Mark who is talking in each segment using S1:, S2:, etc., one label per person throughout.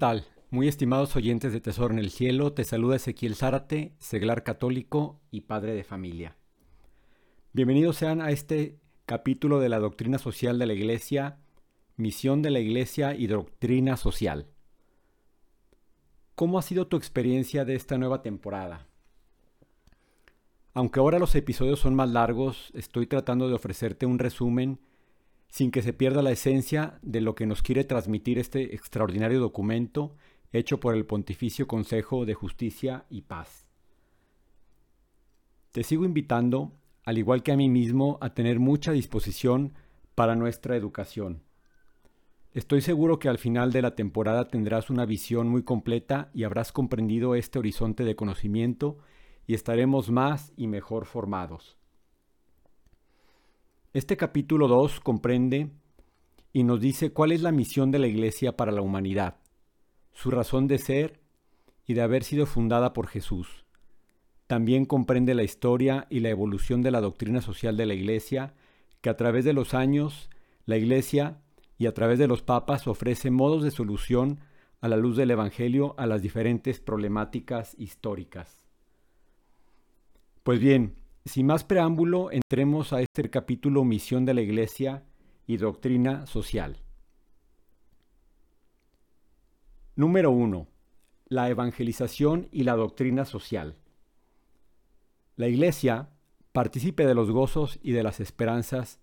S1: ¿Qué tal? Muy estimados oyentes de Tesoro en el Cielo, te saluda Ezequiel Zárate, seglar católico y padre de familia. Bienvenidos sean a este capítulo de la doctrina social de la Iglesia, misión de la Iglesia y doctrina social. ¿Cómo ha sido tu experiencia de esta nueva temporada? Aunque ahora los episodios son más largos, estoy tratando de ofrecerte un resumen sin que se pierda la esencia de lo que nos quiere transmitir este extraordinario documento hecho por el Pontificio Consejo de Justicia y Paz. Te sigo invitando, al igual que a mí mismo, a tener mucha disposición para nuestra educación. Estoy seguro que al final de la temporada tendrás una visión muy completa y habrás comprendido este horizonte de conocimiento y estaremos más y mejor formados. Este capítulo 2 comprende y nos dice cuál es la misión de la Iglesia para la humanidad, su razón de ser y de haber sido fundada por Jesús. También comprende la historia y la evolución de la doctrina social de la Iglesia, que a través de los años la Iglesia y a través de los papas ofrece modos de solución a la luz del Evangelio a las diferentes problemáticas históricas. Pues bien, sin más preámbulo, entremos a este capítulo Misión de la Iglesia y Doctrina Social. Número 1. La evangelización y la doctrina social. La Iglesia participe de los gozos y de las esperanzas,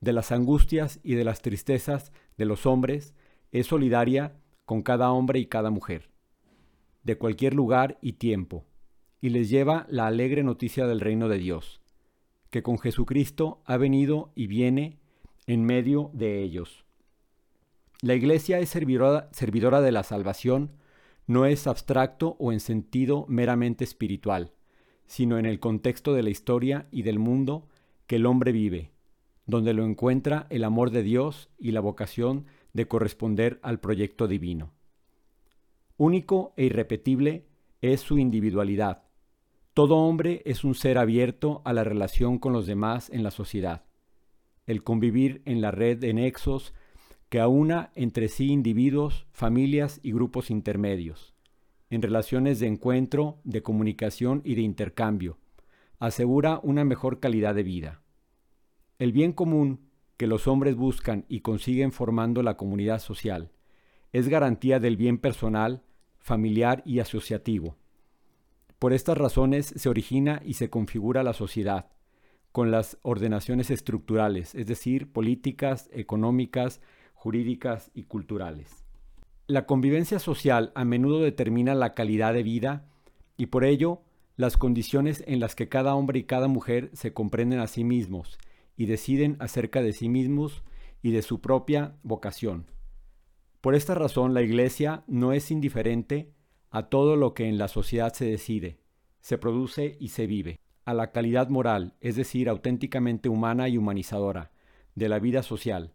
S1: de las angustias y de las tristezas de los hombres, es solidaria con cada hombre y cada mujer, de cualquier lugar y tiempo y les lleva la alegre noticia del reino de Dios, que con Jesucristo ha venido y viene en medio de ellos. La Iglesia es servidora, servidora de la salvación, no es abstracto o en sentido meramente espiritual, sino en el contexto de la historia y del mundo que el hombre vive, donde lo encuentra el amor de Dios y la vocación de corresponder al proyecto divino. Único e irrepetible es su individualidad, todo hombre es un ser abierto a la relación con los demás en la sociedad. El convivir en la red de nexos que aúna entre sí individuos, familias y grupos intermedios, en relaciones de encuentro, de comunicación y de intercambio, asegura una mejor calidad de vida. El bien común que los hombres buscan y consiguen formando la comunidad social es garantía del bien personal, familiar y asociativo por estas razones se origina y se configura la sociedad, con las ordenaciones estructurales, es decir, políticas, económicas, jurídicas y culturales. La convivencia social a menudo determina la calidad de vida y por ello las condiciones en las que cada hombre y cada mujer se comprenden a sí mismos y deciden acerca de sí mismos y de su propia vocación. Por esta razón la Iglesia no es indiferente a todo lo que en la sociedad se decide, se produce y se vive, a la calidad moral, es decir, auténticamente humana y humanizadora, de la vida social.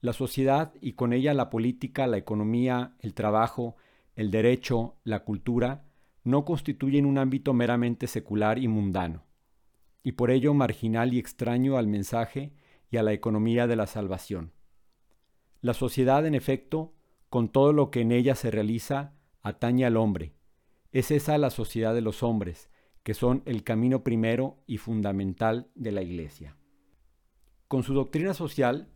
S1: La sociedad y con ella la política, la economía, el trabajo, el derecho, la cultura, no constituyen un ámbito meramente secular y mundano, y por ello marginal y extraño al mensaje y a la economía de la salvación. La sociedad, en efecto, con todo lo que en ella se realiza, atañe al hombre. Es esa la sociedad de los hombres, que son el camino primero y fundamental de la Iglesia. Con su doctrina social,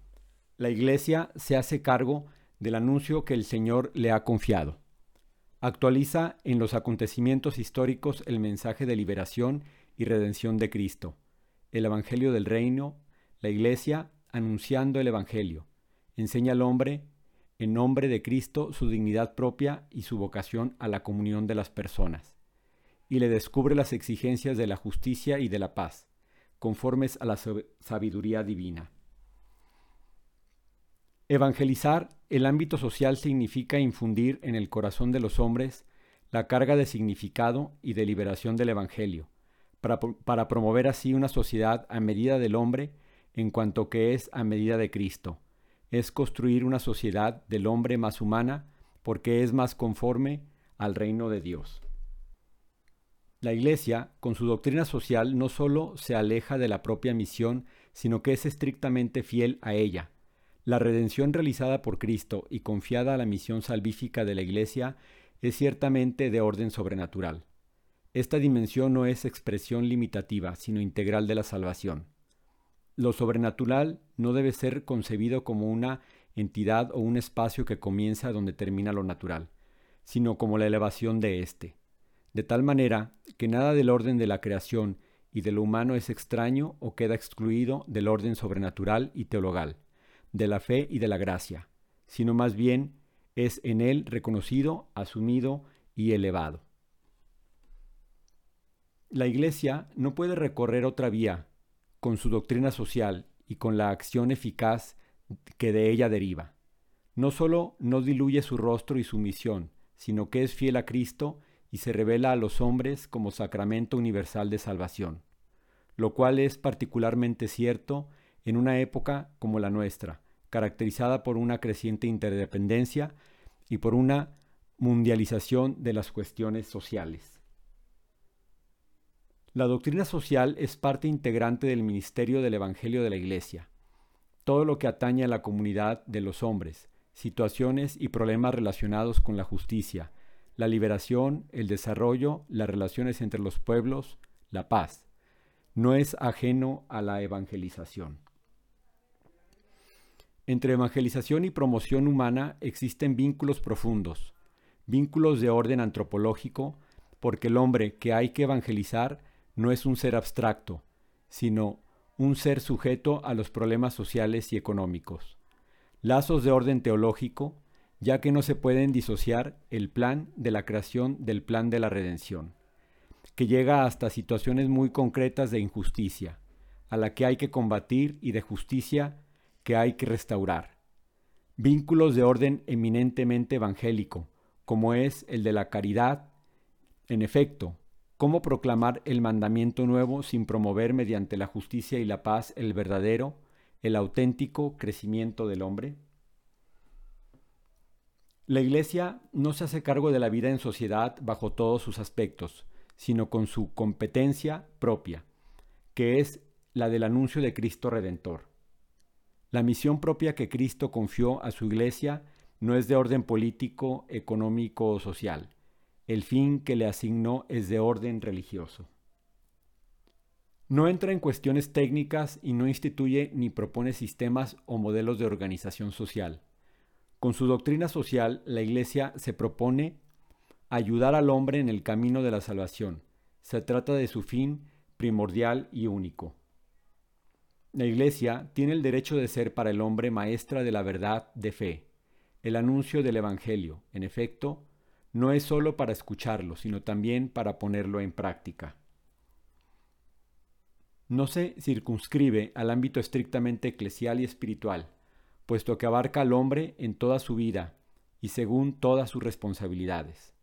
S1: la Iglesia se hace cargo del anuncio que el Señor le ha confiado. Actualiza en los acontecimientos históricos el mensaje de liberación y redención de Cristo, el Evangelio del Reino, la Iglesia anunciando el Evangelio, enseña al hombre en nombre de Cristo su dignidad propia y su vocación a la comunión de las personas, y le descubre las exigencias de la justicia y de la paz, conformes a la sabiduría divina. Evangelizar el ámbito social significa infundir en el corazón de los hombres la carga de significado y de liberación del Evangelio, para, para promover así una sociedad a medida del hombre en cuanto que es a medida de Cristo es construir una sociedad del hombre más humana porque es más conforme al reino de Dios. La Iglesia, con su doctrina social, no solo se aleja de la propia misión, sino que es estrictamente fiel a ella. La redención realizada por Cristo y confiada a la misión salvífica de la Iglesia es ciertamente de orden sobrenatural. Esta dimensión no es expresión limitativa, sino integral de la salvación. Lo sobrenatural no debe ser concebido como una entidad o un espacio que comienza donde termina lo natural, sino como la elevación de éste, de tal manera que nada del orden de la creación y de lo humano es extraño o queda excluido del orden sobrenatural y teologal de la fe y de la gracia, sino más bien es en él reconocido, asumido y elevado. La Iglesia no puede recorrer otra vía con su doctrina social y con la acción eficaz que de ella deriva. No solo no diluye su rostro y su misión, sino que es fiel a Cristo y se revela a los hombres como sacramento universal de salvación, lo cual es particularmente cierto en una época como la nuestra, caracterizada por una creciente interdependencia y por una mundialización de las cuestiones sociales. La doctrina social es parte integrante del ministerio del Evangelio de la Iglesia. Todo lo que atañe a la comunidad de los hombres, situaciones y problemas relacionados con la justicia, la liberación, el desarrollo, las relaciones entre los pueblos, la paz, no es ajeno a la evangelización. Entre evangelización y promoción humana existen vínculos profundos, vínculos de orden antropológico, porque el hombre que hay que evangelizar no es un ser abstracto, sino un ser sujeto a los problemas sociales y económicos. Lazos de orden teológico, ya que no se pueden disociar el plan de la creación del plan de la redención, que llega hasta situaciones muy concretas de injusticia, a la que hay que combatir y de justicia que hay que restaurar. Vínculos de orden eminentemente evangélico, como es el de la caridad. En efecto, ¿cómo proclamar el mandamiento nuevo sin promover mediante la justicia y la paz el verdadero, el auténtico crecimiento del hombre? La Iglesia no se hace cargo de la vida en sociedad bajo todos sus aspectos, sino con su competencia propia, que es la del anuncio de Cristo Redentor. La misión propia que Cristo confió a su iglesia no es de orden político, económico o social. El fin que le asignó es de orden religioso. No entra en cuestiones técnicas y no instituye ni propone sistemas o modelos de organización social. Con su doctrina social, la Iglesia se propone ayudar al hombre en el camino de la salvación. Se trata de su fin primordial y único. La Iglesia tiene el derecho de ser para el hombre maestra de la verdad de fe. El anuncio del Evangelio, en efecto, no es sólo para escucharlo, sino también para ponerlo en práctica. No se circunscribe al ámbito estrictamente eclesial y espiritual, puesto que abarca al hombre en toda su vida y según todas sus responsabilidades.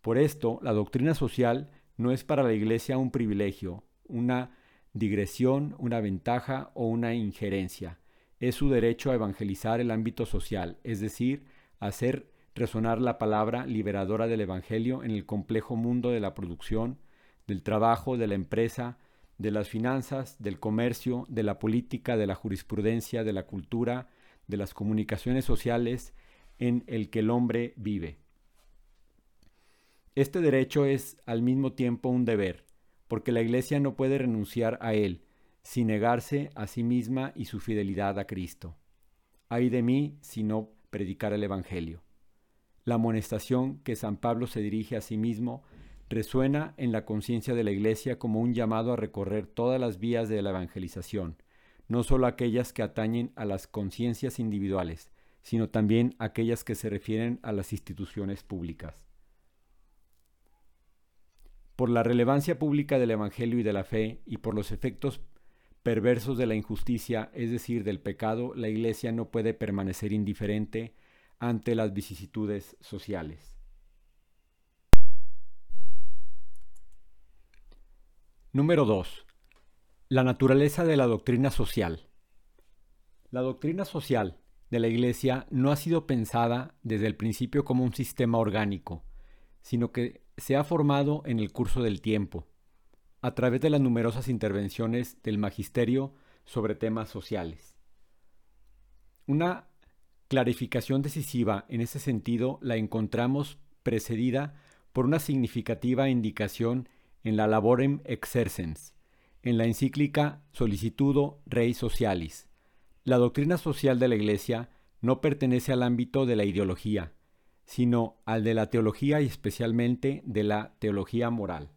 S1: Por esto, la doctrina social no es para la Iglesia un privilegio, una digresión, una ventaja o una injerencia. Es su derecho a evangelizar el ámbito social, es decir, hacer resonar la palabra liberadora del Evangelio en el complejo mundo de la producción, del trabajo, de la empresa, de las finanzas, del comercio, de la política, de la jurisprudencia, de la cultura, de las comunicaciones sociales en el que el hombre vive. Este derecho es al mismo tiempo un deber, porque la Iglesia no puede renunciar a él, sin negarse a sí misma y su fidelidad a Cristo. Ay de mí si no predicar el Evangelio. La amonestación que San Pablo se dirige a sí mismo resuena en la conciencia de la Iglesia como un llamado a recorrer todas las vías de la evangelización, no solo aquellas que atañen a las conciencias individuales, sino también aquellas que se refieren a las instituciones públicas. Por la relevancia pública del Evangelio y de la fe y por los efectos perversos de la injusticia, es decir, del pecado, la Iglesia no puede permanecer indiferente ante las vicisitudes sociales. Número 2. La naturaleza de la doctrina social. La doctrina social de la Iglesia no ha sido pensada desde el principio como un sistema orgánico, sino que se ha formado en el curso del tiempo, a través de las numerosas intervenciones del magisterio sobre temas sociales. Una clarificación decisiva en ese sentido la encontramos precedida por una significativa indicación en la Laborem Exercens, en la encíclica Solicitudo Rei Socialis. La doctrina social de la Iglesia no pertenece al ámbito de la ideología, sino al de la teología y especialmente de la teología moral.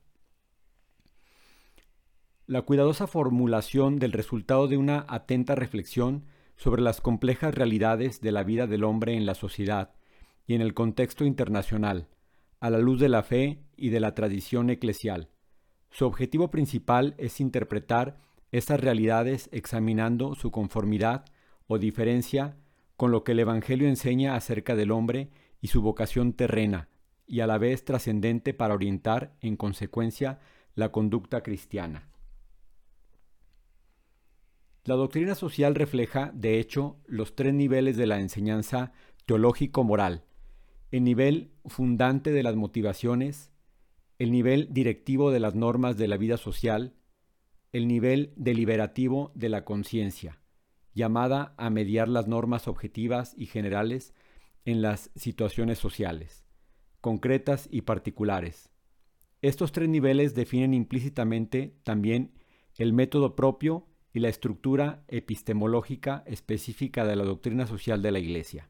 S1: La cuidadosa formulación del resultado de una atenta reflexión sobre las complejas realidades de la vida del hombre en la sociedad y en el contexto internacional, a la luz de la fe y de la tradición eclesial. Su objetivo principal es interpretar estas realidades examinando su conformidad o diferencia con lo que el Evangelio enseña acerca del hombre y su vocación terrena, y a la vez trascendente para orientar, en consecuencia, la conducta cristiana. La doctrina social refleja, de hecho, los tres niveles de la enseñanza teológico-moral, el nivel fundante de las motivaciones, el nivel directivo de las normas de la vida social, el nivel deliberativo de la conciencia, llamada a mediar las normas objetivas y generales en las situaciones sociales, concretas y particulares. Estos tres niveles definen implícitamente también el método propio y la estructura epistemológica específica de la doctrina social de la Iglesia.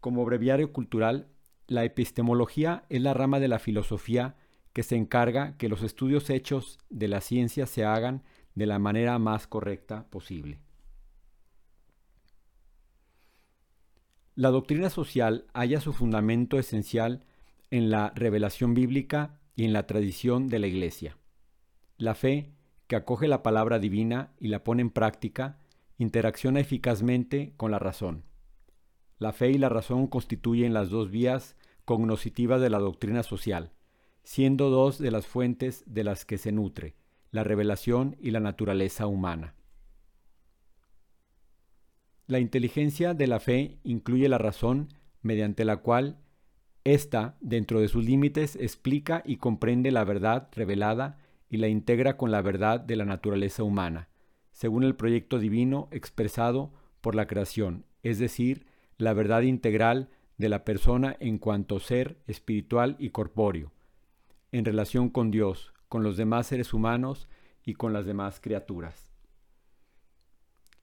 S1: Como breviario cultural, la epistemología es la rama de la filosofía que se encarga que los estudios hechos de la ciencia se hagan de la manera más correcta posible. La doctrina social halla su fundamento esencial en la revelación bíblica y en la tradición de la Iglesia. La fe, que acoge la palabra divina y la pone en práctica, interacciona eficazmente con la razón. La fe y la razón constituyen las dos vías cognoscitivas de la doctrina social, siendo dos de las fuentes de las que se nutre, la revelación y la naturaleza humana. La inteligencia de la fe incluye la razón mediante la cual ésta, dentro de sus límites, explica y comprende la verdad revelada y la integra con la verdad de la naturaleza humana, según el proyecto divino expresado por la creación, es decir, la verdad integral de la persona en cuanto ser espiritual y corpóreo, en relación con Dios, con los demás seres humanos y con las demás criaturas.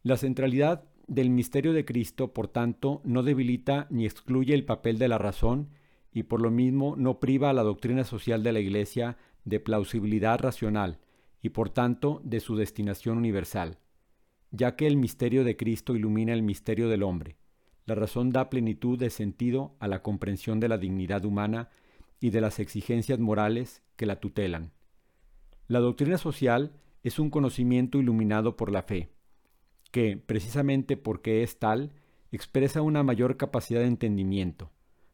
S1: La centralidad del misterio de Cristo, por tanto, no debilita ni excluye el papel de la razón y por lo mismo no priva a la doctrina social de la Iglesia de plausibilidad racional y por tanto de su destinación universal, ya que el misterio de Cristo ilumina el misterio del hombre. La razón da plenitud de sentido a la comprensión de la dignidad humana y de las exigencias morales que la tutelan. La doctrina social es un conocimiento iluminado por la fe que, precisamente porque es tal, expresa una mayor capacidad de entendimiento,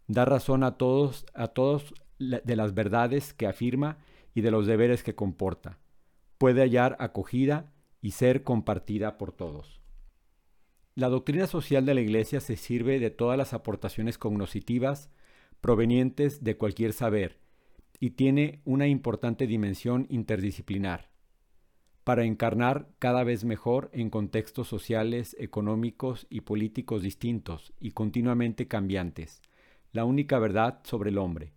S1: da razón a todos, a todos de las verdades que afirma y de los deberes que comporta, puede hallar acogida y ser compartida por todos. La doctrina social de la Iglesia se sirve de todas las aportaciones cognoscitivas provenientes de cualquier saber y tiene una importante dimensión interdisciplinar para encarnar cada vez mejor en contextos sociales, económicos y políticos distintos y continuamente cambiantes, la única verdad sobre el hombre.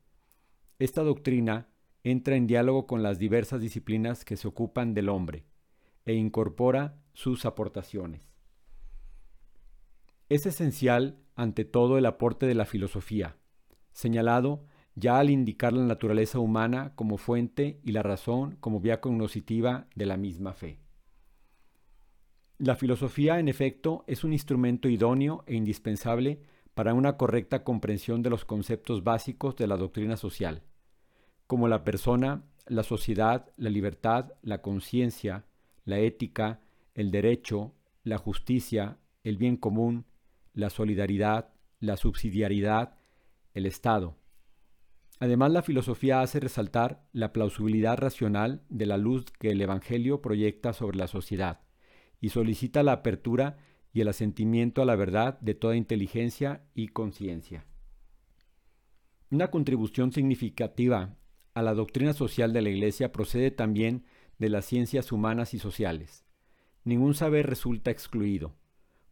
S1: Esta doctrina entra en diálogo con las diversas disciplinas que se ocupan del hombre e incorpora sus aportaciones. Es esencial, ante todo, el aporte de la filosofía, señalado ya al indicar la naturaleza humana como fuente y la razón como vía cognoscitiva de la misma fe. La filosofía, en efecto, es un instrumento idóneo e indispensable para una correcta comprensión de los conceptos básicos de la doctrina social, como la persona, la sociedad, la libertad, la conciencia, la ética, el derecho, la justicia, el bien común, la solidaridad, la subsidiariedad, el Estado. Además, la filosofía hace resaltar la plausibilidad racional de la luz que el Evangelio proyecta sobre la sociedad y solicita la apertura y el asentimiento a la verdad de toda inteligencia y conciencia. Una contribución significativa a la doctrina social de la Iglesia procede también de las ciencias humanas y sociales. Ningún saber resulta excluido.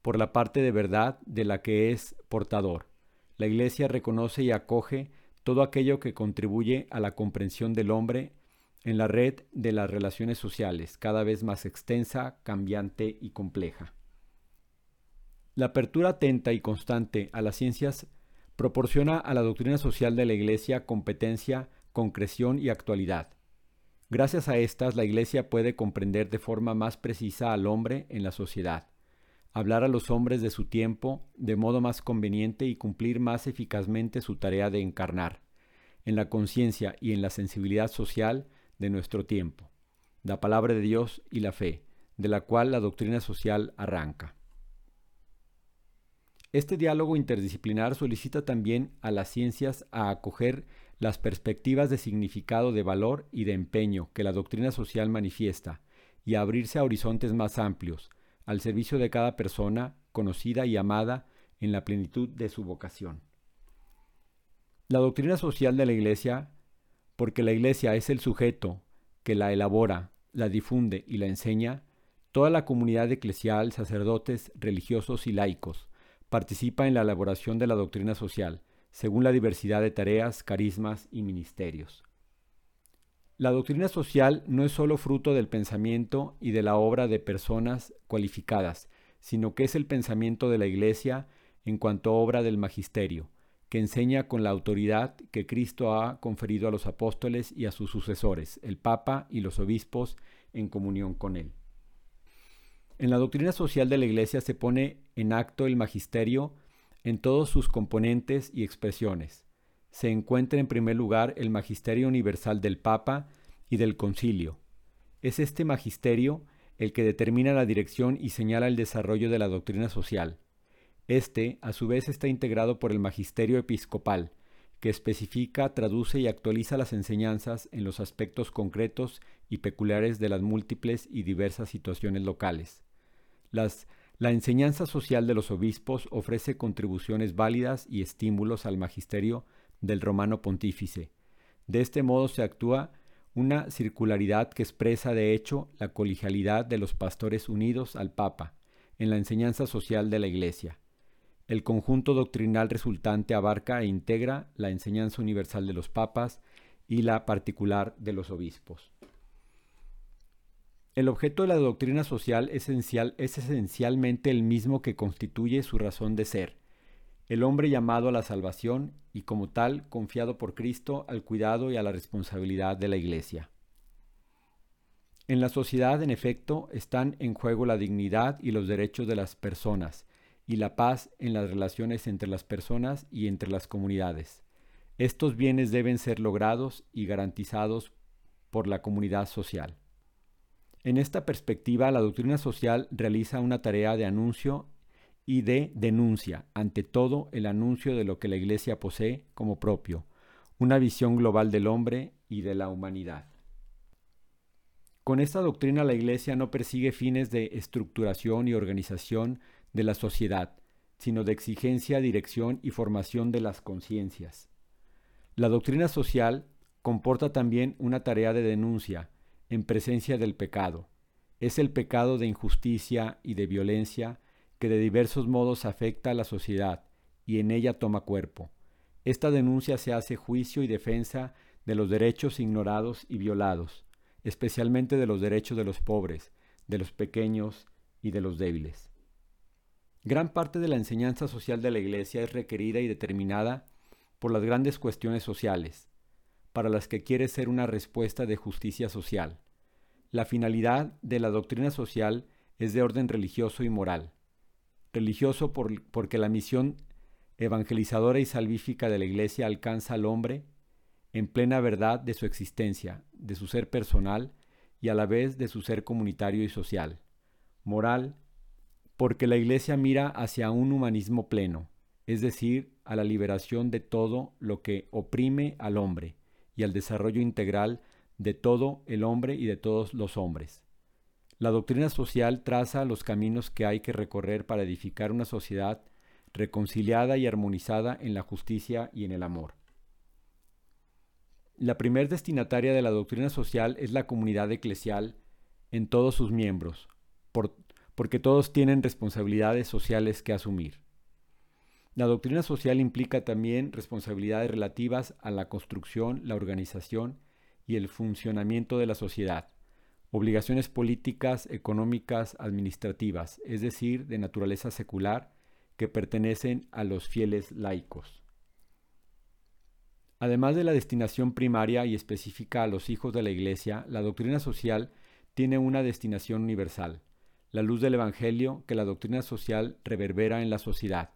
S1: por la parte de verdad de la que es portador. La Iglesia reconoce y acoge todo aquello que contribuye a la comprensión del hombre en la red de las relaciones sociales, cada vez más extensa, cambiante y compleja. La apertura atenta y constante a las ciencias proporciona a la doctrina social de la Iglesia competencia, concreción y actualidad. Gracias a estas, la Iglesia puede comprender de forma más precisa al hombre en la sociedad, hablar a los hombres de su tiempo de modo más conveniente y cumplir más eficazmente su tarea de encarnar, en la conciencia y en la sensibilidad social de nuestro tiempo, la palabra de Dios y la fe, de la cual la doctrina social arranca. Este diálogo interdisciplinar solicita también a las ciencias a acoger las perspectivas de significado de valor y de empeño que la doctrina social manifiesta y abrirse a horizontes más amplios, al servicio de cada persona conocida y amada en la plenitud de su vocación. La doctrina social de la Iglesia, porque la Iglesia es el sujeto que la elabora, la difunde y la enseña, toda la comunidad eclesial, sacerdotes, religiosos y laicos, participa en la elaboración de la doctrina social, según la diversidad de tareas, carismas y ministerios. La doctrina social no es sólo fruto del pensamiento y de la obra de personas cualificadas, sino que es el pensamiento de la Iglesia en cuanto a obra del magisterio, que enseña con la autoridad que Cristo ha conferido a los apóstoles y a sus sucesores, el Papa y los obispos, en comunión con él. En la doctrina social de la Iglesia se pone en acto el magisterio en todos sus componentes y expresiones. Se encuentra en primer lugar el magisterio universal del Papa y del Concilio. Es este magisterio el que determina la dirección y señala el desarrollo de la doctrina social. Este, a su vez, está integrado por el magisterio episcopal, que especifica, traduce y actualiza las enseñanzas en los aspectos concretos y peculiares de las múltiples y diversas situaciones locales. Las la enseñanza social de los obispos ofrece contribuciones válidas y estímulos al magisterio del romano pontífice. De este modo se actúa una circularidad que expresa de hecho la colegialidad de los pastores unidos al Papa en la enseñanza social de la Iglesia. El conjunto doctrinal resultante abarca e integra la enseñanza universal de los papas y la particular de los obispos. El objeto de la doctrina social esencial es esencialmente el mismo que constituye su razón de ser, el hombre llamado a la salvación y como tal confiado por Cristo al cuidado y a la responsabilidad de la Iglesia. En la sociedad, en efecto, están en juego la dignidad y los derechos de las personas, y la paz en las relaciones entre las personas y entre las comunidades. Estos bienes deben ser logrados y garantizados por la comunidad social. En esta perspectiva, la doctrina social realiza una tarea de anuncio y de denuncia, ante todo el anuncio de lo que la Iglesia posee como propio, una visión global del hombre y de la humanidad. Con esta doctrina la Iglesia no persigue fines de estructuración y organización de la sociedad, sino de exigencia, dirección y formación de las conciencias. La doctrina social comporta también una tarea de denuncia, en presencia del pecado. Es el pecado de injusticia y de violencia que de diversos modos afecta a la sociedad y en ella toma cuerpo. Esta denuncia se hace juicio y defensa de los derechos ignorados y violados, especialmente de los derechos de los pobres, de los pequeños y de los débiles. Gran parte de la enseñanza social de la Iglesia es requerida y determinada por las grandes cuestiones sociales, para las que quiere ser una respuesta de justicia social. La finalidad de la doctrina social es de orden religioso y moral. Religioso porque la misión evangelizadora y salvífica de la Iglesia alcanza al hombre en plena verdad de su existencia, de su ser personal y a la vez de su ser comunitario y social. Moral porque la Iglesia mira hacia un humanismo pleno, es decir, a la liberación de todo lo que oprime al hombre y al desarrollo integral de todo el hombre y de todos los hombres. La doctrina social traza los caminos que hay que recorrer para edificar una sociedad reconciliada y armonizada en la justicia y en el amor. La primer destinataria de la doctrina social es la comunidad eclesial en todos sus miembros, por, porque todos tienen responsabilidades sociales que asumir. La doctrina social implica también responsabilidades relativas a la construcción, la organización y el funcionamiento de la sociedad, obligaciones políticas, económicas, administrativas, es decir, de naturaleza secular, que pertenecen a los fieles laicos. Además de la destinación primaria y específica a los hijos de la Iglesia, la doctrina social tiene una destinación universal, la luz del Evangelio que la doctrina social reverbera en la sociedad,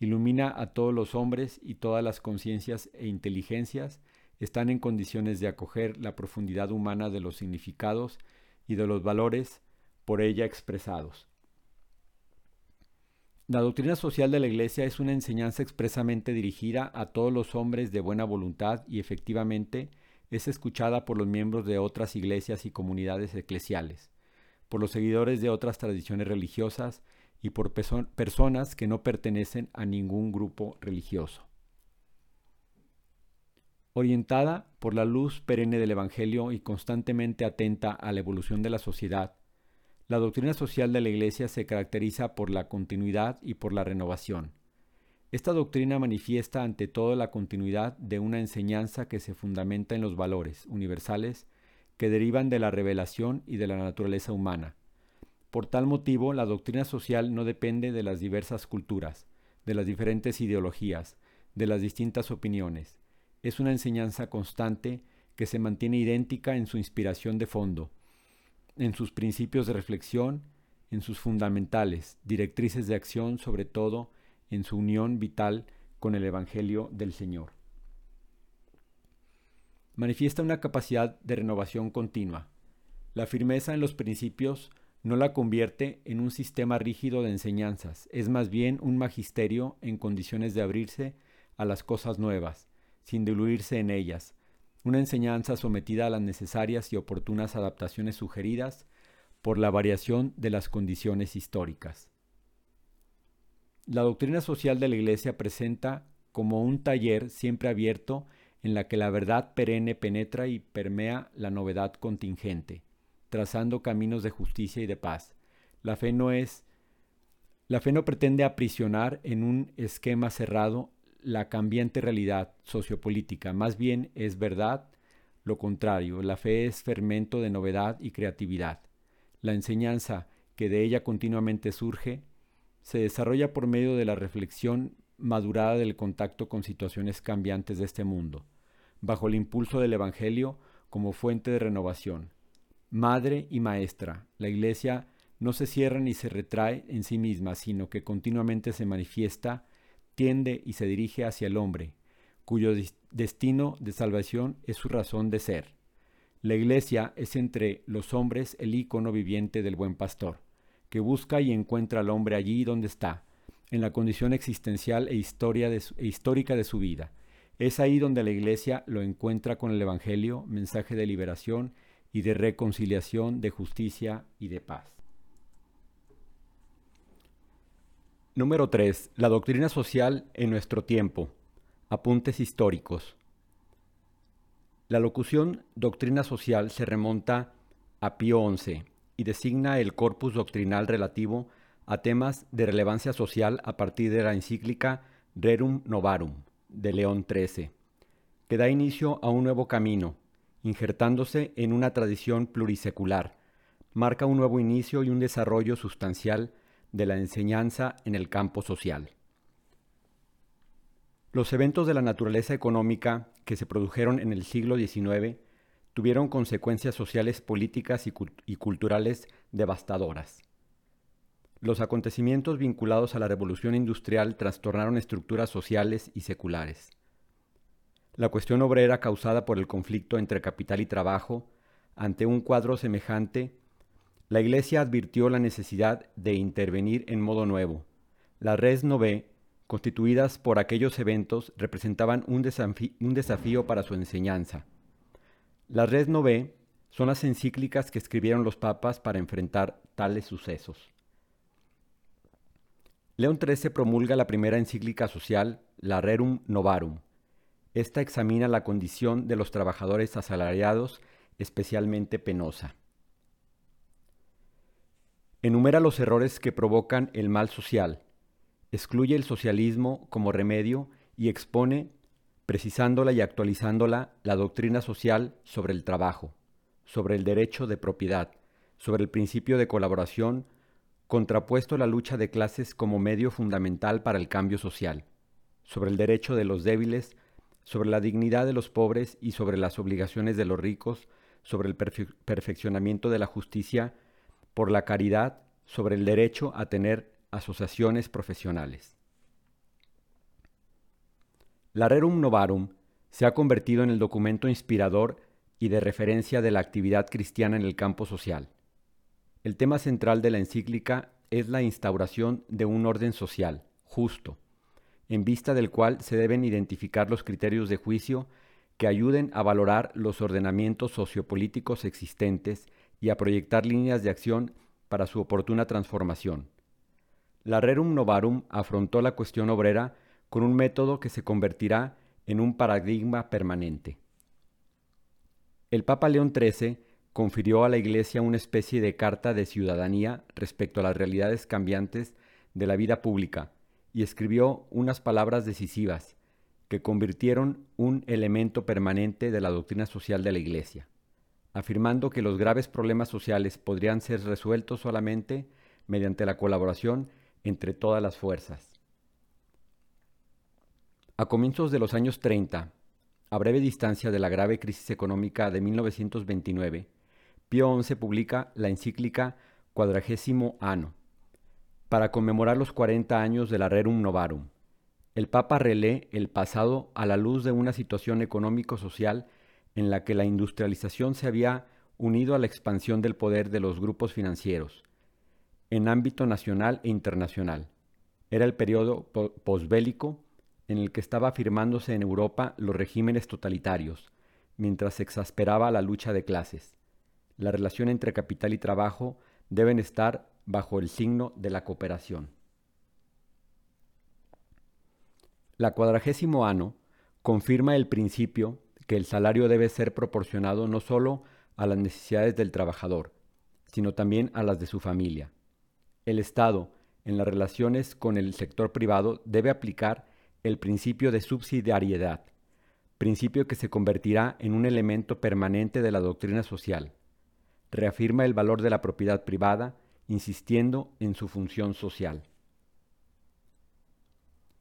S1: ilumina a todos los hombres y todas las conciencias e inteligencias están en condiciones de acoger la profundidad humana de los significados y de los valores por ella expresados. La doctrina social de la Iglesia es una enseñanza expresamente dirigida a todos los hombres de buena voluntad y efectivamente es escuchada por los miembros de otras iglesias y comunidades eclesiales, por los seguidores de otras tradiciones religiosas y por personas que no pertenecen a ningún grupo religioso. Orientada por la luz perenne del Evangelio y constantemente atenta a la evolución de la sociedad, la doctrina social de la Iglesia se caracteriza por la continuidad y por la renovación. Esta doctrina manifiesta ante todo la continuidad de una enseñanza que se fundamenta en los valores universales que derivan de la revelación y de la naturaleza humana. Por tal motivo, la doctrina social no depende de las diversas culturas, de las diferentes ideologías, de las distintas opiniones. Es una enseñanza constante que se mantiene idéntica en su inspiración de fondo, en sus principios de reflexión, en sus fundamentales, directrices de acción, sobre todo en su unión vital con el Evangelio del Señor. Manifiesta una capacidad de renovación continua. La firmeza en los principios no la convierte en un sistema rígido de enseñanzas, es más bien un magisterio en condiciones de abrirse a las cosas nuevas, sin diluirse en ellas, una enseñanza sometida a las necesarias y oportunas adaptaciones sugeridas por la variación de las condiciones históricas. La doctrina social de la Iglesia presenta como un taller siempre abierto en la que la verdad perenne penetra y permea la novedad contingente, trazando caminos de justicia y de paz. La fe no es la fe no pretende aprisionar en un esquema cerrado la cambiante realidad sociopolítica, más bien es verdad lo contrario, la fe es fermento de novedad y creatividad. La enseñanza que de ella continuamente surge se desarrolla por medio de la reflexión madurada del contacto con situaciones cambiantes de este mundo, bajo el impulso del Evangelio como fuente de renovación. Madre y maestra, la Iglesia no se cierra ni se retrae en sí misma, sino que continuamente se manifiesta tiende y se dirige hacia el hombre, cuyo destino de salvación es su razón de ser. La Iglesia es entre los hombres el ícono viviente del buen pastor, que busca y encuentra al hombre allí donde está, en la condición existencial e, historia e histórica de su vida. Es ahí donde la Iglesia lo encuentra con el Evangelio, mensaje de liberación y de reconciliación, de justicia y de paz. Número 3. La doctrina social en nuestro tiempo. Apuntes históricos. La locución doctrina social se remonta a Pío XI y designa el corpus doctrinal relativo a temas de relevancia social a partir de la encíclica Rerum Novarum de León XIII, que da inicio a un nuevo camino, injertándose en una tradición plurisecular, marca un nuevo inicio y un desarrollo sustancial de la enseñanza en el campo social. Los eventos de la naturaleza económica que se produjeron en el siglo XIX tuvieron consecuencias sociales, políticas y, culturales devastadoras. Los acontecimientos vinculados a la revolución industrial trastornaron estructuras sociales y seculares. La cuestión obrera causada por el conflicto entre capital y trabajo, ante un cuadro semejante, la Iglesia advirtió la necesidad de intervenir en modo nuevo. Las res nové, constituidas por aquellos eventos, representaban un, desafío para su enseñanza. Las res nové son las encíclicas que escribieron los papas para enfrentar tales sucesos. León XIII promulga la primera encíclica social, la Rerum Novarum. Esta examina la condición de los trabajadores asalariados, especialmente penosa. Enumera los errores que provocan el mal social, excluye el socialismo como remedio y expone, precisándola y actualizándola, la doctrina social sobre el trabajo, sobre el derecho de propiedad, sobre el principio de colaboración, contrapuesto la lucha de clases como medio fundamental para el cambio social, sobre el derecho de los débiles, sobre la dignidad de los pobres y sobre las obligaciones de los ricos, sobre el perfeccionamiento de la justicia, por la caridad, sobre el derecho a tener asociaciones profesionales. La Rerum Novarum se ha convertido en el documento inspirador y de referencia de la actividad cristiana en el campo social. El tema central de la encíclica es la instauración de un orden social, justo, en vista del cual se deben identificar los criterios de juicio que ayuden a valorar los ordenamientos sociopolíticos existentes y a proyectar líneas de acción para su oportuna transformación. La Rerum Novarum afrontó la cuestión obrera con un método que se convertirá en un paradigma permanente. El Papa León XIII confirió a la Iglesia una especie de carta de ciudadanía respecto a las realidades cambiantes de la vida pública y escribió unas palabras decisivas que convirtieron un elemento permanente de la doctrina social de la Iglesia, afirmando que los graves problemas sociales podrían ser resueltos solamente mediante la colaboración entre todas las fuerzas. A comienzos de los años 30, a breve distancia de la grave crisis económica de 1929, Pío XI publica la encíclica Cuadragésimo Ano, para conmemorar los 40 años de la Rerum Novarum. El Papa relee el pasado a la luz de una situación económico-social en la que la industrialización se había unido a la expansión del poder de los grupos financieros, en ámbito nacional e internacional. Era el periodo posbélico en el que estaba afirmándose en Europa los regímenes totalitarios, mientras se exasperaba la lucha de clases. La relación entre capital y trabajo deben estar bajo el signo de la cooperación. La cuadragésimo ano confirma el principio que el salario debe ser proporcionado no solo a las necesidades del trabajador, sino también a las de su familia. El Estado, en las relaciones con el sector privado, debe aplicar el principio de subsidiariedad, principio que se convertirá en un elemento permanente de la doctrina social. Reafirma el valor de la propiedad privada, insistiendo en su función social.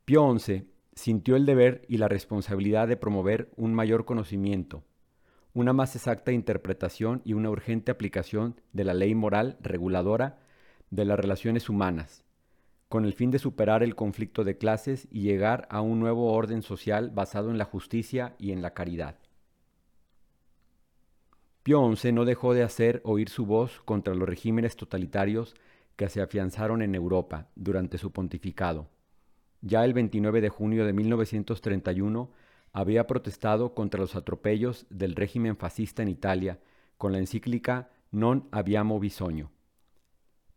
S1: Pío XI sintió el deber y la responsabilidad de promover un mayor conocimiento, una más exacta interpretación y una urgente aplicación de la ley moral reguladora de las relaciones humanas, con el fin de superar el conflicto de clases y llegar a un nuevo orden social basado en la justicia y en la caridad. Pío XI no dejó de hacer oír su voz contra los regímenes totalitarios que se afianzaron en Europa durante su pontificado. Ya el 29 de junio de 1931 había protestado contra los atropellos del régimen fascista en Italia con la encíclica Non abbiamo bisogno.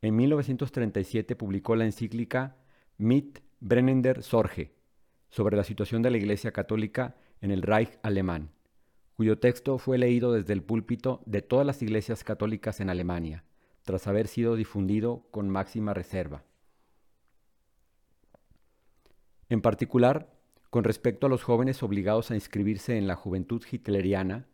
S1: En 1937 publicó la encíclica Mit Brennender Sorge sobre la situación de la Iglesia Católica en el Reich alemán, cuyo texto fue leído desde el púlpito de todas las iglesias católicas en Alemania, tras haber sido difundido con máxima reserva. En particular, con respecto a los jóvenes obligados a inscribirse en la juventud hitleriana,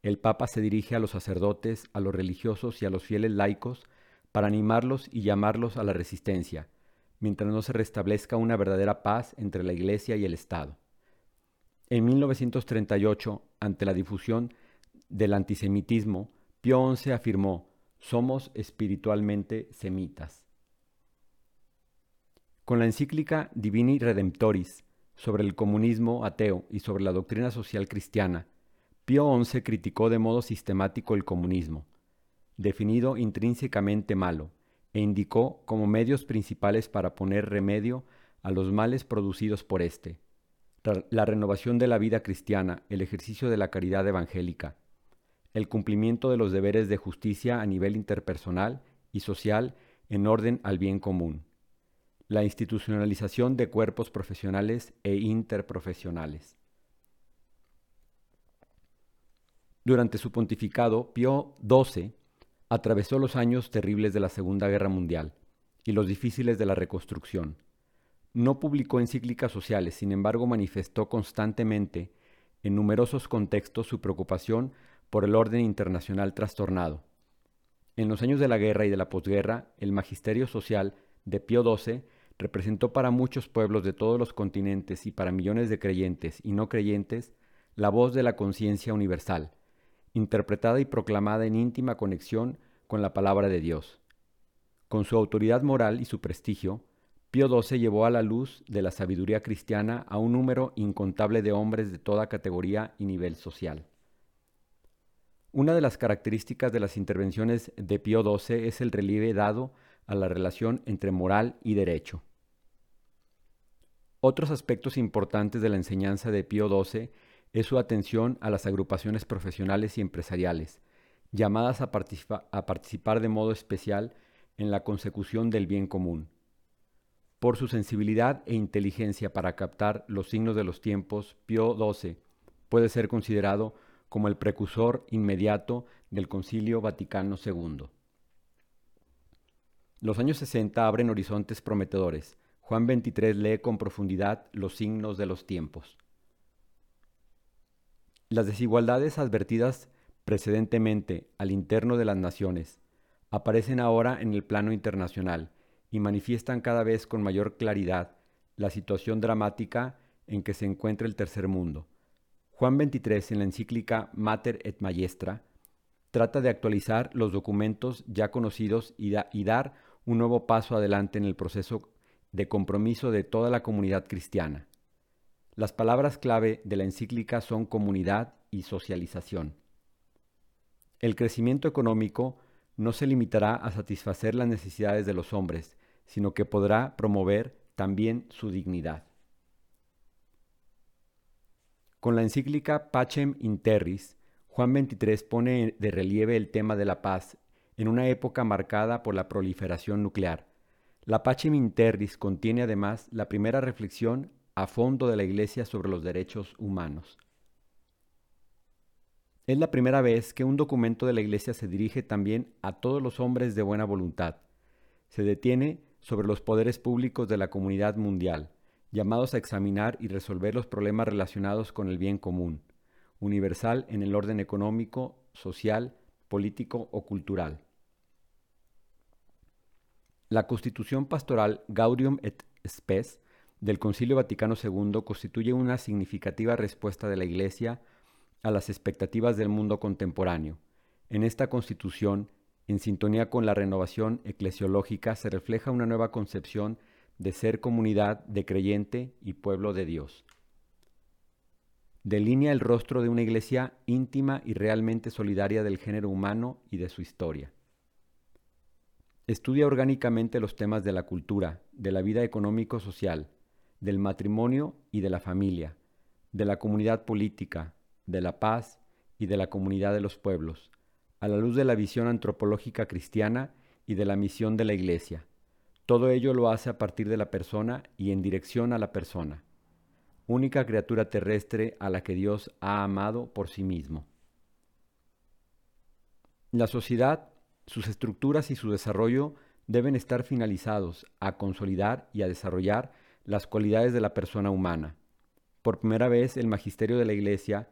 S1: el Papa se dirige a los sacerdotes, a los religiosos y a los fieles laicos para animarlos y llamarlos a la resistencia, mientras no se restablezca una verdadera paz entre la Iglesia y el Estado. En 1938, ante la difusión del antisemitismo, Pío XI afirmó, somos espiritualmente semitas. Con la encíclica Divini Redemptoris sobre el comunismo ateo y sobre la doctrina social cristiana, Pío XI criticó de modo sistemático el comunismo, definido intrínsecamente malo, e indicó como medios principales para poner remedio a los males producidos por éste, la renovación de la vida cristiana, el ejercicio de la caridad evangélica, el cumplimiento de los deberes de justicia a nivel interpersonal y social en orden al bien común, la institucionalización de cuerpos profesionales e interprofesionales. Durante su pontificado, Pío XII atravesó los años terribles de la Segunda Guerra Mundial y los difíciles de la reconstrucción. No publicó encíclicas sociales, sin embargo manifestó constantemente en numerosos contextos su preocupación por el orden internacional trastornado. En los años de la guerra y de la posguerra, el magisterio social de Pío XII representó para muchos pueblos de todos los continentes y para millones de creyentes y no creyentes la voz de la conciencia universal, interpretada y proclamada en íntima conexión con la palabra de Dios. Con su autoridad moral y su prestigio, Pío XII llevó a la luz de la sabiduría cristiana a un número incontable de hombres de toda categoría y nivel social. Una de las características de las intervenciones de Pío XII es el relieve dado a la relación entre moral y derecho. Otros aspectos importantes de la enseñanza de Pío XII es su atención a las agrupaciones profesionales y empresariales, llamadas a, a participar de modo especial en la consecución del bien común. Por su sensibilidad e inteligencia para captar los signos de los tiempos, Pío XII puede ser considerado como el precursor inmediato del Concilio Vaticano II. Los años 60 abren horizontes prometedores. Juan 23 lee con profundidad los signos de los tiempos. Las desigualdades advertidas precedentemente al interno de las naciones aparecen ahora en el plano internacional y manifiestan cada vez con mayor claridad la situación dramática en que se encuentra el tercer mundo. Juan 23 en la encíclica Mater et Maestra trata de actualizar los documentos ya conocidos y, y dar un nuevo paso adelante en el proceso de compromiso de toda la comunidad cristiana. Las palabras clave de la encíclica son comunidad y socialización. El crecimiento económico no se limitará a satisfacer las necesidades de los hombres, sino que podrá promover también su dignidad. Con la encíclica Pacem in Terris, Juan XXIII pone de relieve el tema de la paz en una época marcada por la proliferación nuclear. La Pacem in Terris contiene además la primera reflexión a fondo de la Iglesia sobre los derechos humanos. Es la primera vez que un documento de la Iglesia se dirige también a todos los hombres de buena voluntad. Se detiene sobre los poderes públicos de la comunidad mundial, llamados a examinar y resolver los problemas relacionados con el bien común, universal en el orden económico, social, político o cultural. La constitución pastoral Gaudium et Spes del Concilio Vaticano II constituye una significativa respuesta de la Iglesia a las expectativas del mundo contemporáneo. En esta constitución, en sintonía con la renovación eclesiológica, se refleja una nueva concepción de ser comunidad de creyente y pueblo de Dios. Delinea el rostro de una iglesia íntima y realmente solidaria del género humano y de su historia. Estudia orgánicamente los temas de la cultura, de la vida económico-social, del matrimonio y de la familia, de la comunidad política, de la paz y de la comunidad de los pueblos, a la luz de la visión antropológica cristiana y de la misión de la Iglesia. Todo ello lo hace a partir de la persona y en dirección a la persona, única criatura terrestre a la que Dios ha amado por sí mismo. La sociedad, sus estructuras y su desarrollo deben estar finalizados a consolidar y a desarrollar las cualidades de la persona humana. Por primera vez el magisterio de la Iglesia,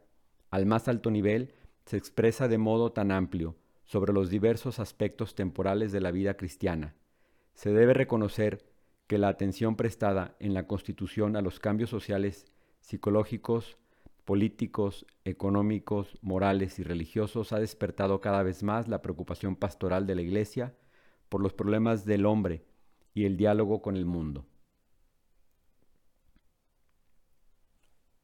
S1: al más alto nivel, se expresa de modo tan amplio sobre los diversos aspectos temporales de la vida cristiana. Se debe reconocer que la atención prestada en la Constitución a los cambios sociales, psicológicos, políticos, económicos, morales y religiosos ha despertado cada vez más la preocupación pastoral de la Iglesia por los problemas del hombre y el diálogo con el mundo.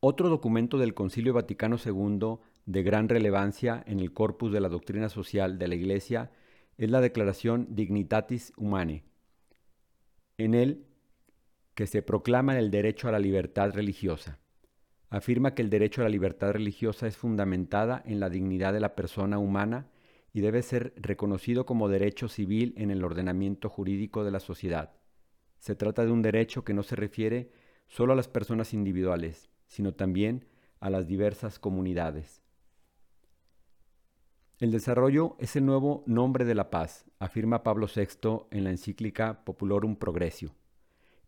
S1: Otro documento del Concilio Vaticano II de gran relevancia en el corpus de la doctrina social de la Iglesia es la Declaración Dignitatis Humanae. En él, que se proclama el derecho a la libertad religiosa. Afirma que el derecho a la libertad religiosa es fundamentada en la dignidad de la persona humana y debe ser reconocido como derecho civil en el ordenamiento jurídico de la sociedad. Se trata de un derecho que no se refiere solo a las personas individuales, sino también a las diversas comunidades. El desarrollo es el nuevo nombre de la paz, afirma Pablo VI en la encíclica Populorum Progressio.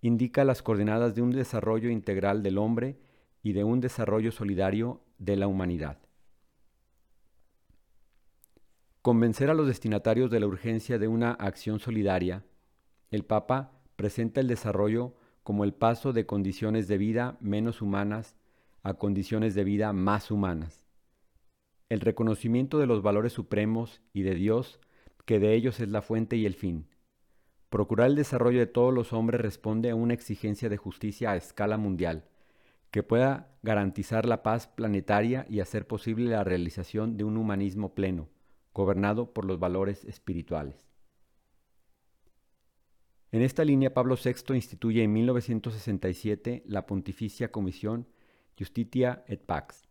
S1: Indica las coordenadas de un desarrollo integral del hombre y de un desarrollo solidario de la humanidad. Convencer a los destinatarios de la urgencia de una acción solidaria, el Papa presenta el desarrollo como el paso de condiciones de vida menos humanas a condiciones de vida más humanas el reconocimiento de los valores supremos y de Dios, que de ellos es la fuente y el fin. Procurar el desarrollo de todos los hombres responde a una exigencia de justicia a escala mundial, que pueda garantizar la paz planetaria y hacer posible la realización de un humanismo pleno, gobernado por los valores espirituales. En esta línea, Pablo VI instituye en 1967 la Pontificia Comisión Justitia et Pax,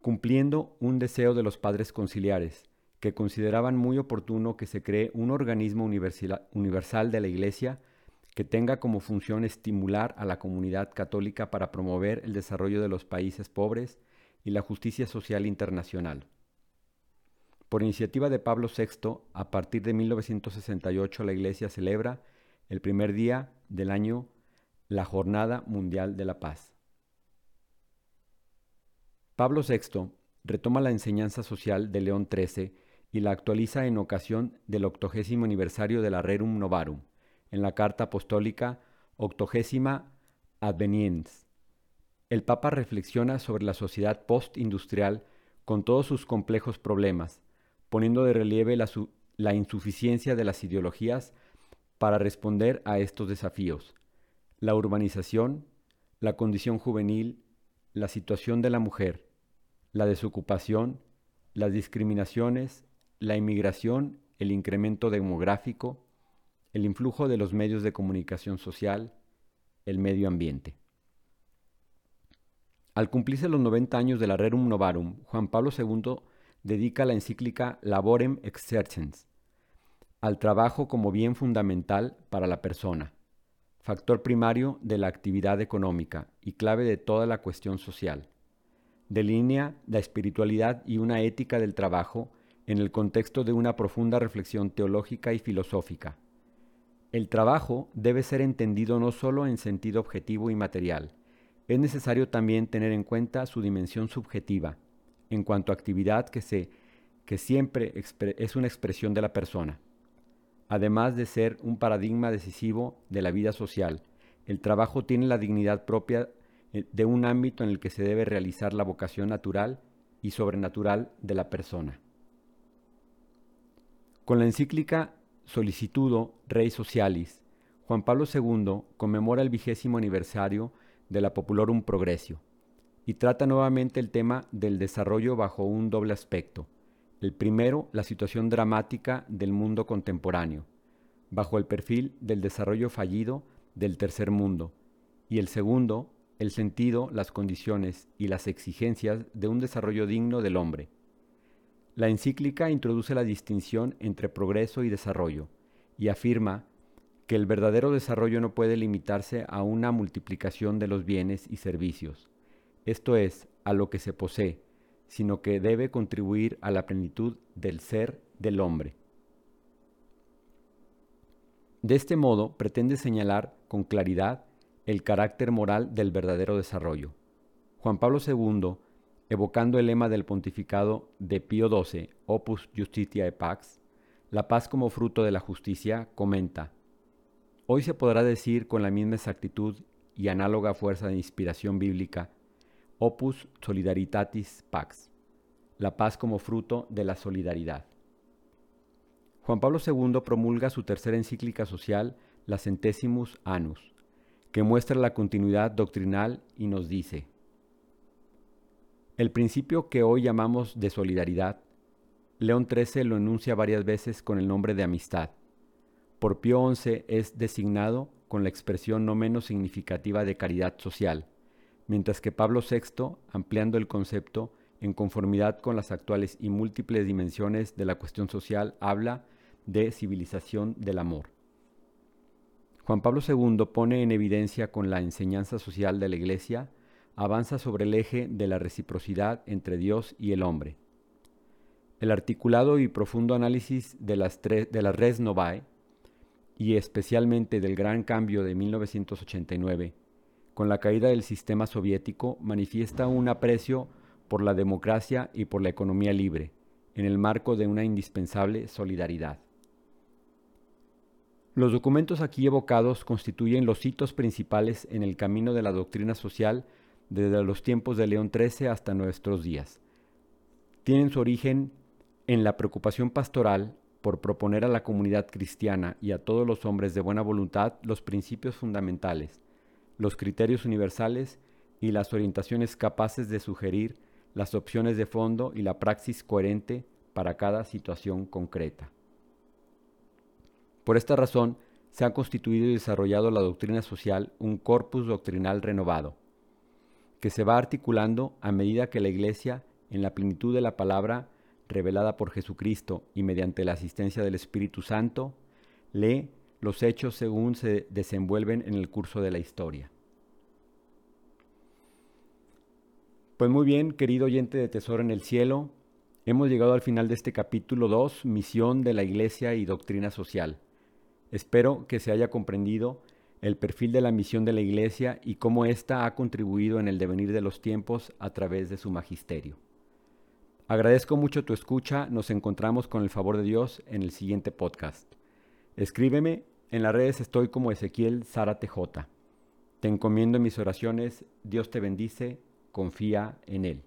S1: cumpliendo un deseo de los padres conciliares, que consideraban muy oportuno que se cree un organismo universal de la Iglesia que tenga como función estimular a la comunidad católica para promover el desarrollo de los países pobres y la justicia social internacional. Por iniciativa de Pablo VI, a partir de 1968 la Iglesia celebra el primer día del año la Jornada Mundial de la Paz. Pablo VI retoma la enseñanza social de León XIII y la actualiza en ocasión del octogésimo aniversario de la Rerum Novarum, en la Carta Apostólica Octogésima Adveniens. El Papa reflexiona sobre la sociedad postindustrial con todos sus complejos problemas, poniendo de relieve la, insuficiencia de las ideologías para responder a estos desafíos. La urbanización, la condición juvenil, la situación de la mujer, la desocupación, las discriminaciones, la inmigración, el incremento demográfico, el influjo de los medios de comunicación social, el medio ambiente. Al cumplirse los 90 años de la Rerum Novarum, Juan Pablo II dedica la encíclica Laborem Exercens al trabajo como bien fundamental para la persona, factor primario de la actividad económica y clave de toda la cuestión social delinea la espiritualidad y una ética del trabajo en el contexto de una profunda reflexión teológica y filosófica. El trabajo debe ser entendido no solo en sentido objetivo y material, es necesario también tener en cuenta su dimensión subjetiva, en cuanto a actividad que, se, que siempre es una expresión de la persona. Además de ser un paradigma decisivo de la vida social, el trabajo tiene la dignidad propia eh, de un ámbito en el que se debe realizar la vocación natural y sobrenatural de la persona. Con la encíclica Solicitudo Rei Socialis, Juan Pablo II conmemora el vigésimo aniversario de la Populorum Progressio y trata nuevamente el tema del desarrollo bajo un doble aspecto. El primero, la situación dramática del mundo contemporáneo, bajo el perfil del desarrollo fallido del tercer mundo, y el segundo, el sentido, las condiciones y las exigencias de un desarrollo digno del hombre. La encíclica introduce la distinción entre progreso y desarrollo y afirma que el verdadero desarrollo no puede limitarse a una multiplicación de los bienes y servicios, esto es, a lo que se posee, sino que debe contribuir a la plenitud del ser del hombre. De este modo pretende señalar con claridad el carácter moral del verdadero desarrollo. Juan Pablo II, evocando el lema del pontificado de Pío XII, Opus Justitia e Pax, la paz como fruto de la justicia, comenta, Hoy se podrá decir con la misma exactitud y análoga fuerza de inspiración bíblica, Opus Solidaritatis Pax, la paz como fruto de la solidaridad. Juan Pablo II promulga su tercera encíclica social, la Centesimus Annus, que muestra la continuidad doctrinal y nos dice, el principio que hoy llamamos de solidaridad, León XIII lo enuncia varias veces con el nombre de amistad. Por Pío XI es designado con la expresión no menos significativa de caridad social, mientras que Pablo VI, ampliando el concepto en conformidad con las actuales y múltiples dimensiones de la cuestión social, habla de civilización del amor. Juan Pablo II pone en evidencia con la enseñanza social de la Iglesia, avanza sobre el eje de la reciprocidad entre Dios y el hombre. El articulado y profundo análisis de las, de la res novae, y especialmente del gran cambio de 1989, con la caída del sistema soviético, manifiesta un aprecio por la democracia y por la economía libre, en el marco de una indispensable solidaridad. Los documentos aquí evocados constituyen los hitos principales en el camino de la doctrina social desde los tiempos de León XIII hasta nuestros días. Tienen su origen en la preocupación pastoral por proponer a la comunidad cristiana y a todos los hombres de buena voluntad los principios fundamentales, los criterios universales y las orientaciones capaces de sugerir las opciones de fondo y la praxis coherente para cada situación concreta. Por esta razón, se ha constituido y desarrollado la doctrina social un corpus doctrinal renovado, que se va articulando a medida que la Iglesia, en la plenitud de la palabra revelada por Jesucristo y mediante la asistencia del Espíritu Santo, lee los hechos según se desenvuelven en el curso de la historia. Pues muy bien, querido oyente de Tesoro en el Cielo, hemos llegado al final de este capítulo 2, Misión de la Iglesia y Doctrina Social. Espero que se haya comprendido el perfil de la misión de la Iglesia y cómo ésta ha contribuido en el devenir de los tiempos a través de su magisterio. Agradezco mucho tu escucha, nos encontramos con el favor de Dios en el siguiente podcast. Escríbeme, en las redes estoy como Ezequiel Sara TJ. Te encomiendo en mis oraciones, Dios te bendice, confía en Él.